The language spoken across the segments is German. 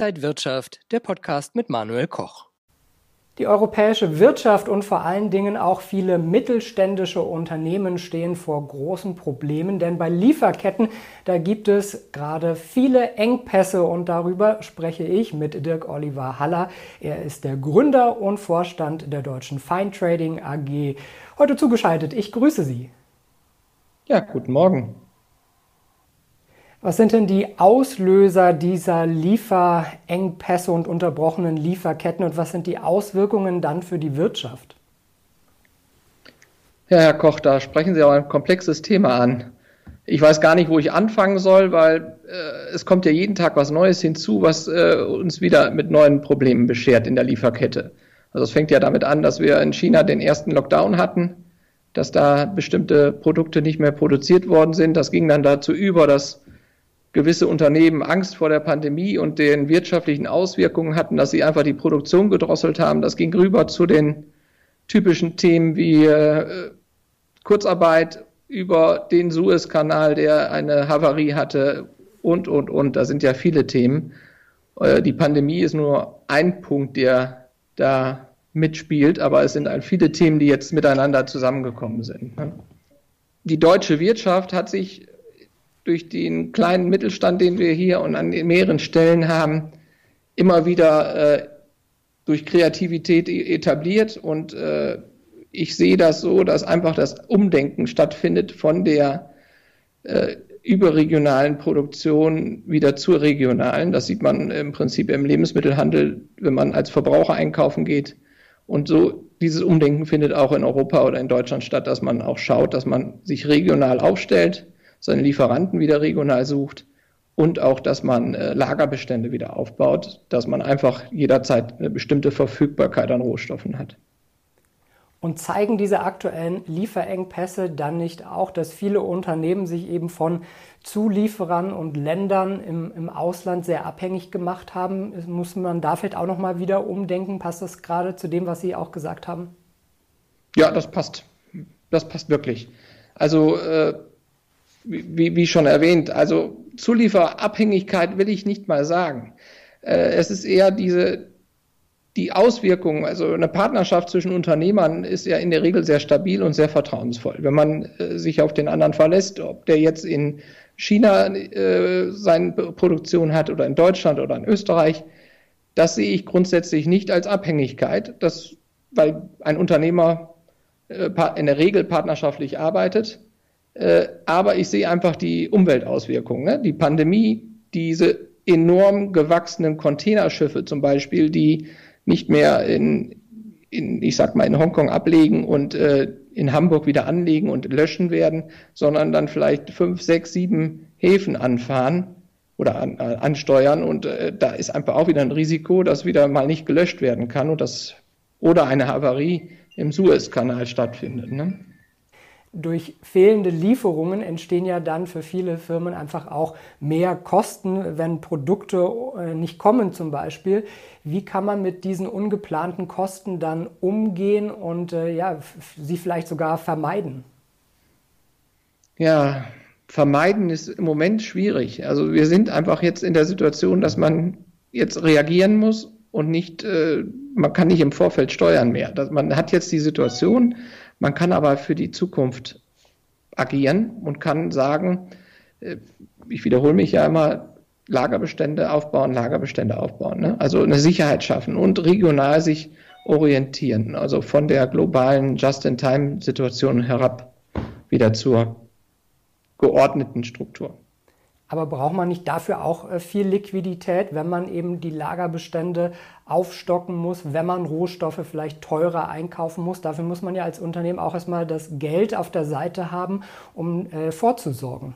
Inside Wirtschaft, der Podcast mit Manuel Koch. Die europäische Wirtschaft und vor allen Dingen auch viele mittelständische Unternehmen stehen vor großen Problemen, denn bei Lieferketten, da gibt es gerade viele Engpässe und darüber spreche ich mit Dirk Oliver Haller. Er ist der Gründer und Vorstand der Deutschen Fine Trading AG. Heute zugeschaltet. Ich grüße Sie. Ja, guten Morgen. Was sind denn die Auslöser dieser Lieferengpässe und unterbrochenen Lieferketten und was sind die Auswirkungen dann für die Wirtschaft? Ja, Herr Koch, da sprechen Sie auch ein komplexes Thema an. Ich weiß gar nicht, wo ich anfangen soll, weil äh, es kommt ja jeden Tag was Neues hinzu, was äh, uns wieder mit neuen Problemen beschert in der Lieferkette. Also es fängt ja damit an, dass wir in China den ersten Lockdown hatten, dass da bestimmte Produkte nicht mehr produziert worden sind. Das ging dann dazu über, dass gewisse Unternehmen Angst vor der Pandemie und den wirtschaftlichen Auswirkungen hatten, dass sie einfach die Produktion gedrosselt haben. Das ging rüber zu den typischen Themen wie äh, Kurzarbeit über den Suezkanal, der eine Havarie hatte und, und, und. Da sind ja viele Themen. Äh, die Pandemie ist nur ein Punkt, der da mitspielt, aber es sind halt viele Themen, die jetzt miteinander zusammengekommen sind. Ne? Die deutsche Wirtschaft hat sich durch den kleinen Mittelstand, den wir hier und an mehreren Stellen haben, immer wieder äh, durch Kreativität e-, etabliert. Und äh, ich sehe das so, dass einfach das Umdenken stattfindet von der äh, überregionalen Produktion wieder zur regionalen. Das sieht man im Prinzip im Lebensmittelhandel, wenn man als Verbraucher einkaufen geht. Und so dieses Umdenken findet auch in Europa oder in Deutschland statt, dass man auch schaut, dass man sich regional aufstellt seine Lieferanten wieder regional sucht und auch, dass man äh, Lagerbestände wieder aufbaut, dass man einfach jederzeit eine bestimmte Verfügbarkeit an Rohstoffen hat. Und zeigen diese aktuellen Lieferengpässe dann nicht auch, dass viele Unternehmen sich eben von Zulieferern und Ländern im, im Ausland sehr abhängig gemacht haben? Muss man da vielleicht auch nochmal wieder umdenken? Passt das gerade zu dem, was Sie auch gesagt haben? Ja, das passt. Das passt wirklich. Also äh, wie, wie schon erwähnt, also Zulieferabhängigkeit will ich nicht mal sagen. Äh, es ist eher diese, die Auswirkungen, also eine Partnerschaft zwischen Unternehmern ist ja in der Regel sehr stabil und sehr vertrauensvoll. Wenn man äh, sich auf den anderen verlässt, ob der jetzt in China äh, seine Produktion hat oder in Deutschland oder in Österreich, das sehe ich grundsätzlich nicht als Abhängigkeit, das, weil ein Unternehmer äh, in der Regel partnerschaftlich arbeitet äh, aber ich sehe einfach die Umweltauswirkungen. Ne? Die Pandemie, diese enorm gewachsenen Containerschiffe zum Beispiel, die nicht mehr in, in ich sag mal, in Hongkong ablegen und äh, in Hamburg wieder anlegen und löschen werden, sondern dann vielleicht fünf, sechs, sieben Häfen anfahren oder an, äh, ansteuern und äh, da ist einfach auch wieder ein Risiko, dass wieder mal nicht gelöscht werden kann und das oder eine Havarie im Suezkanal stattfindet. Ne? Durch fehlende Lieferungen entstehen ja dann für viele Firmen einfach auch mehr Kosten, wenn Produkte äh, nicht kommen zum Beispiel. Wie kann man mit diesen ungeplanten Kosten dann umgehen und äh, ja, sie vielleicht sogar vermeiden? Ja, vermeiden ist im Moment schwierig. Also wir sind einfach jetzt in der Situation, dass man jetzt reagieren muss und nicht, äh, man kann nicht im Vorfeld steuern mehr. man hat jetzt die Situation, man kann aber für die Zukunft agieren und kann sagen, äh, ich wiederhole mich ja immer, Lagerbestände aufbauen, Lagerbestände aufbauen. Ne? Also eine Sicherheit schaffen und regional sich orientieren. Also von der globalen Just-in-Time-Situation herab wieder zur geordneten Struktur. Aber braucht man nicht dafür auch äh, viel Liquidität, wenn man eben die Lagerbestände aufstocken muss, wenn man Rohstoffe vielleicht teurer einkaufen muss? Dafür muss man ja als Unternehmen auch erstmal das Geld auf der Seite haben, um äh, vorzusorgen.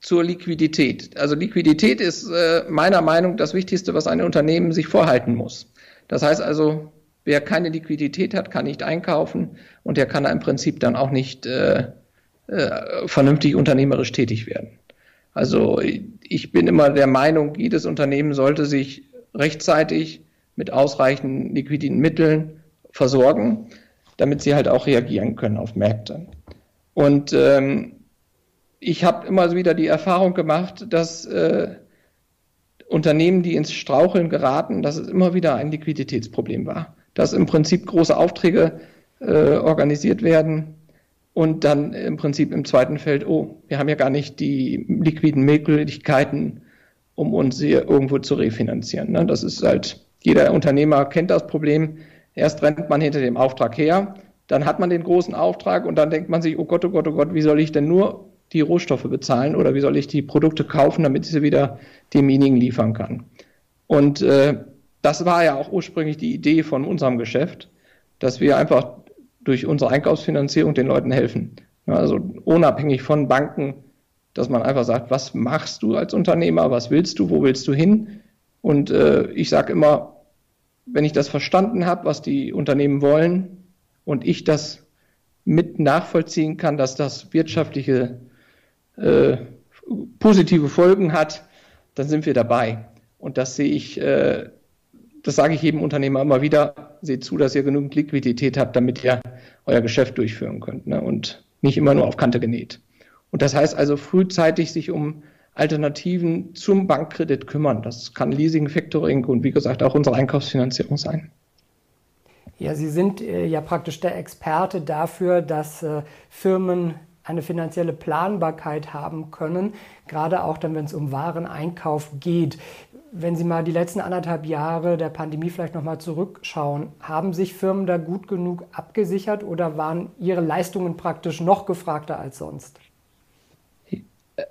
Zur Liquidität. Also Liquidität ist äh, meiner Meinung das Wichtigste, was ein Unternehmen sich vorhalten muss. Das heißt also, wer keine Liquidität hat, kann nicht einkaufen und der kann im Prinzip dann auch nicht äh, äh, vernünftig unternehmerisch tätig werden. Also ich bin immer der Meinung, jedes Unternehmen sollte sich rechtzeitig mit ausreichend liquiden Mitteln versorgen, damit sie halt auch reagieren können auf Märkte. Und ähm, ich habe immer wieder die Erfahrung gemacht, dass äh, Unternehmen, die ins Straucheln geraten, dass es immer wieder ein Liquiditätsproblem war. Dass im Prinzip große Aufträge äh, organisiert werden und dann im Prinzip im zweiten Feld, oh, wir haben ja gar nicht die liquiden Möglichkeiten, um uns hier irgendwo zu refinanzieren. Ne? Das ist halt, jeder Unternehmer kennt das Problem. Erst rennt man hinter dem Auftrag her, dann hat man den großen Auftrag und dann denkt man sich, oh Gott, oh Gott, oh Gott, wie soll ich denn nur die Rohstoffe bezahlen oder wie soll ich die Produkte kaufen, damit ich sie wieder demjenigen liefern kann. Und äh, das war ja auch ursprünglich die Idee von unserem Geschäft, dass wir einfach durch unsere Einkaufsfinanzierung den Leuten helfen. Also unabhängig von Banken, dass man einfach sagt, was machst du als Unternehmer, was willst du, wo willst du hin? Und äh, ich sage immer, wenn ich das verstanden habe, was die Unternehmen wollen und ich das mit nachvollziehen kann, dass das wirtschaftliche äh, positive Folgen hat, dann sind wir dabei. Und das sehe ich, äh, das sage ich jedem Unternehmer immer wieder, seht zu, dass ihr genügend Liquidität habt, damit ihr euer Geschäft durchführen könnt ne? und nicht immer nur auf Kante genäht. Und das heißt also frühzeitig sich um Alternativen zum Bankkredit kümmern. Das kann Leasing, Factoring und wie gesagt auch unsere Einkaufsfinanzierung sein. Ja, Sie sind äh, ja praktisch der Experte dafür, dass äh, Firmen eine finanzielle Planbarkeit haben können, gerade auch dann, wenn es um Wareneinkauf geht. Wenn Sie mal die letzten anderthalb Jahre der Pandemie vielleicht nochmal zurückschauen, haben sich Firmen da gut genug abgesichert oder waren ihre Leistungen praktisch noch gefragter als sonst?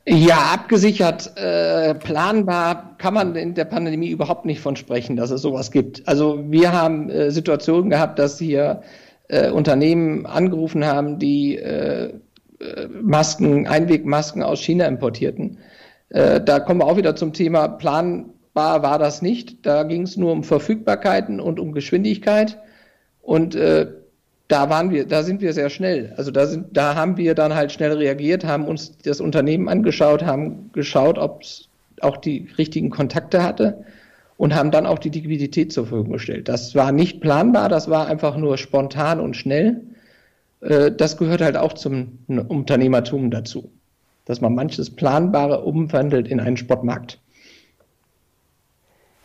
Ja, abgesichert, äh, planbar kann man in der Pandemie überhaupt nicht von sprechen, dass es sowas gibt. Also wir haben äh, Situationen gehabt, dass hier äh, Unternehmen angerufen haben, die äh, Masken, Einwegmasken aus China importierten. Äh, da kommen wir auch wieder zum Thema, planbar war das nicht. Da ging es nur um Verfügbarkeiten und um Geschwindigkeit. Und äh, da waren wir, da sind wir sehr schnell. Also da sind, da haben wir dann halt schnell reagiert, haben uns das Unternehmen angeschaut, haben geschaut, ob es auch die richtigen Kontakte hatte und haben dann auch die Liquidität zur Verfügung gestellt. Das war nicht planbar, das war einfach nur spontan und schnell. Äh, das gehört halt auch zum Unternehmertum dazu, dass man manches Planbare umwandelt in einen Sportmarkt.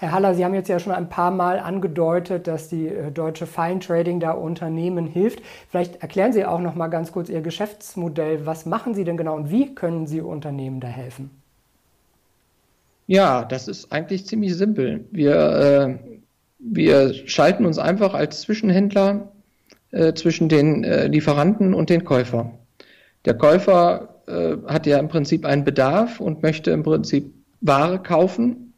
Herr Haller, Sie haben jetzt ja schon ein paar Mal angedeutet, dass die äh, deutsche Fine Trading da Unternehmen hilft. Vielleicht erklären Sie auch noch mal ganz kurz Ihr Geschäftsmodell. Was machen Sie denn genau und wie können Sie Unternehmen da helfen? Ja, das ist eigentlich ziemlich simpel. Wir, äh, wir schalten uns einfach als Zwischenhändler äh, zwischen den äh, Lieferanten und den Käufer. Der Käufer äh, hat ja im Prinzip einen Bedarf und möchte im Prinzip Ware kaufen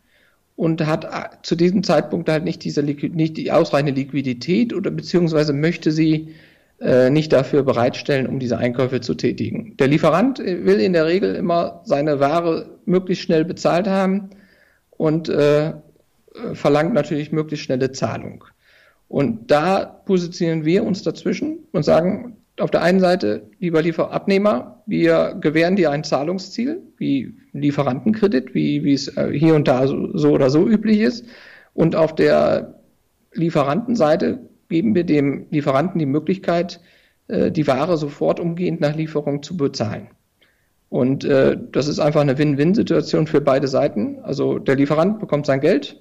und hat äh, zu diesem Zeitpunkt halt nicht diese nicht die ausreichende Liquidität oder beziehungsweise möchte sie äh, nicht dafür bereitstellen, um diese Einkäufe zu tätigen. Der Lieferant will in der Regel immer seine Ware möglichst schnell bezahlt haben und äh, verlangt natürlich möglichst schnelle Zahlung. Und da positionieren wir uns dazwischen und sagen, auf der einen Seite, lieber Lieferabnehmer, wir gewähren dir ein Zahlungsziel, wie Lieferantenkredit, wie, wie es äh, hier und da so, so oder so üblich ist. Und auf der Lieferantenseite geben wir dem Lieferanten die Möglichkeit, äh, die Ware sofort umgehend nach Lieferung zu bezahlen. Und äh, das ist einfach eine Win-Win-Situation für beide Seiten. Also der Lieferant bekommt sein Geld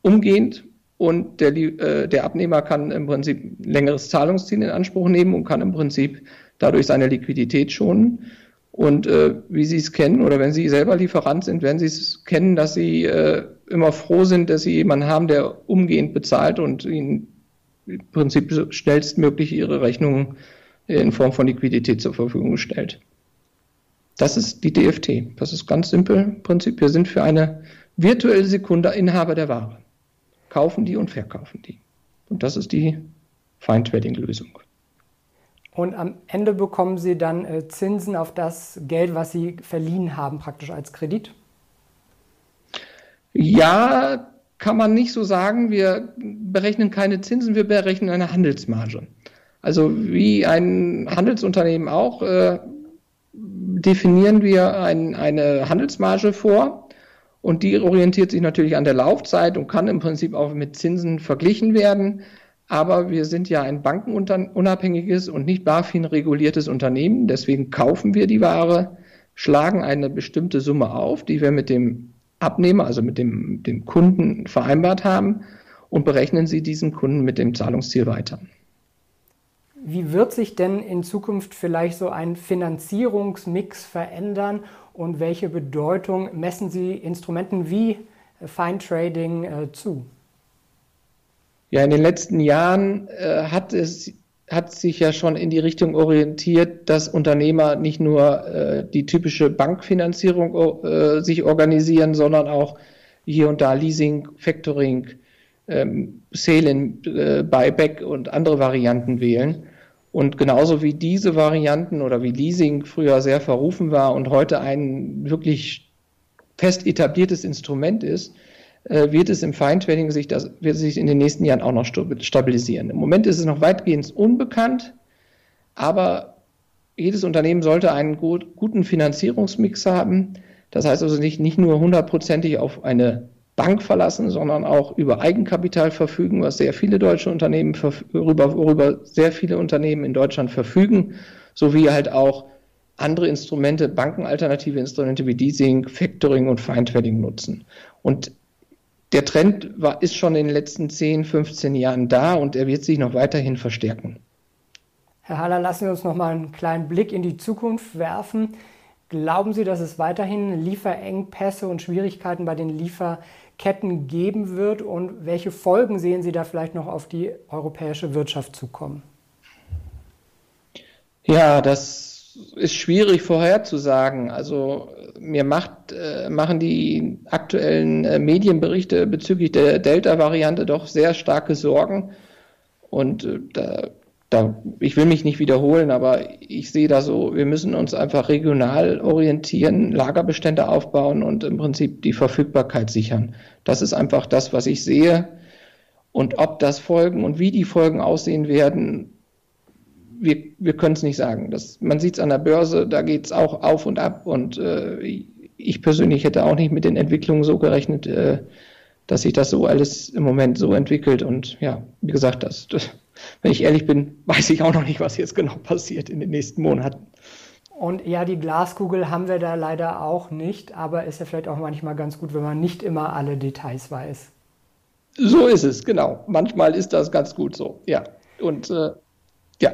umgehend und der, äh, der Abnehmer kann im Prinzip längeres Zahlungsziel in Anspruch nehmen und kann im Prinzip dadurch seine Liquidität schonen. Und äh, wie Sie es kennen oder wenn Sie selber Lieferant sind, werden Sie es kennen, dass Sie äh, immer froh sind, dass Sie jemanden haben, der umgehend bezahlt und Ihnen im Prinzip schnellstmöglich Ihre Rechnungen in Form von Liquidität zur Verfügung stellt. Das ist die DFT. Das ist ganz simpel. Im Prinzip, wir sind für eine virtuelle Sekunde Inhaber der Ware kaufen die und verkaufen die. Und das ist die Fine-Trading-Lösung. Und am Ende bekommen Sie dann äh, Zinsen auf das Geld, was Sie verliehen haben, praktisch als Kredit? Ja, kann man nicht so sagen. Wir berechnen keine Zinsen, wir berechnen eine Handelsmarge. Also wie ein Handelsunternehmen auch, äh, definieren wir ein, eine Handelsmarge vor und die orientiert sich natürlich an der Laufzeit und kann im Prinzip auch mit Zinsen verglichen werden. Aber wir sind ja ein bankenunabhängiges und nicht BaFin reguliertes Unternehmen. Deswegen kaufen wir die Ware, schlagen eine bestimmte Summe auf, die wir mit dem Abnehmer, also mit dem, dem Kunden vereinbart haben und berechnen Sie diesen Kunden mit dem Zahlungsziel weiter. Wie wird sich denn in Zukunft vielleicht so ein Finanzierungsmix verändern und welche Bedeutung messen Sie Instrumenten wie Fine Trading äh, zu? Ja, in den letzten Jahren äh, hat es hat sich ja schon in die Richtung orientiert, dass Unternehmer nicht nur äh, die typische Bankfinanzierung äh, sich organisieren, sondern auch hier und da Leasing, Factoring, ähm, Sale-in, äh, Buyback und andere Varianten wählen. Und genauso wie diese Varianten oder wie Leasing früher sehr verrufen war und heute ein wirklich fest etabliertes Instrument ist, äh, wird es im Fine-Trading sich, das wird sich in den nächsten Jahren auch noch stabilisieren. Im Moment ist es noch weitgehend unbekannt, aber jedes Unternehmen sollte einen gut, guten Finanzierungsmix haben. Das heißt also nicht, nicht nur hundertprozentig auf eine Bank verlassen, sondern auch über Eigenkapital verfügen, was sehr viele deutsche Unternehmen, worüber, worüber sehr viele Unternehmen in Deutschland verfügen, sowie halt auch andere Instrumente, bankenalternative Instrumente wie Leasing, Factoring und Fine-Trading nutzen. Und der Trend war, ist schon in den letzten 10, 15 Jahren da und er wird sich noch weiterhin verstärken. Herr Haller, lassen Sie uns noch mal einen kleinen Blick in die Zukunft werfen. Glauben Sie, dass es weiterhin Lieferengpässe und Schwierigkeiten bei den Lieferketten geben wird? Und welche Folgen sehen Sie da vielleicht noch auf die europäische Wirtschaft zukommen? Ja, das ist schwierig vorherzusagen. Also mir macht, äh, machen die aktuellen äh, Medienberichte bezüglich der Delta-Variante doch sehr starke Sorgen. Und äh, da, da, ich will mich nicht wiederholen, aber ich sehe da so, wir müssen uns einfach regional orientieren, Lagerbestände aufbauen und im Prinzip die Verfügbarkeit sichern. Das ist einfach das, was ich sehe. Und ob das Folgen und wie die Folgen aussehen werden, wir, wir können es nicht sagen. Das, man sieht es an der Börse, da geht es auch auf und ab. Und äh, ich persönlich hätte auch nicht mit den Entwicklungen so gerechnet, äh, dass sich das so alles im Moment so entwickelt. Und ja, wie gesagt, das, das, wenn ich ehrlich bin, weiß ich auch noch nicht, was jetzt genau passiert in den nächsten Monaten. Und ja, die Glaskugel haben wir da leider auch nicht, aber ist ja vielleicht auch manchmal ganz gut, wenn man nicht immer alle Details weiß. So ist es, genau. Manchmal ist das ganz gut so, ja. Und äh, ja,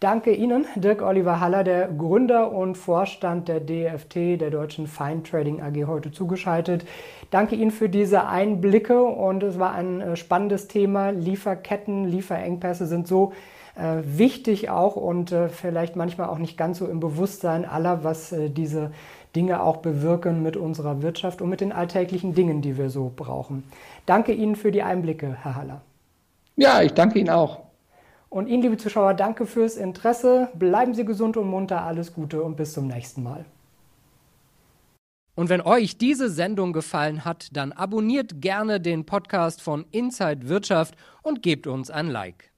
Danke Ihnen, Dirk Oliver Haller, der Gründer und Vorstand der DFT, der Deutschen Fine Trading AG, heute zugeschaltet. Danke Ihnen für diese Einblicke und es war ein äh, spannendes Thema. Lieferketten, Lieferengpässe sind so äh, wichtig auch und äh, vielleicht manchmal auch nicht ganz so im Bewusstsein aller, was äh, diese Dinge auch bewirken mit unserer Wirtschaft und mit den alltäglichen Dingen, die wir so brauchen. Danke Ihnen für die Einblicke, Herr Haller. Ja, ich danke Ihnen auch. Und Ihnen, liebe Zuschauer, danke fürs Interesse. Bleiben Sie gesund und munter. Alles Gute und bis zum nächsten Mal. Und wenn euch diese Sendung gefallen hat, dann abonniert gerne den Podcast von Inside Wirtschaft und gebt uns ein Like.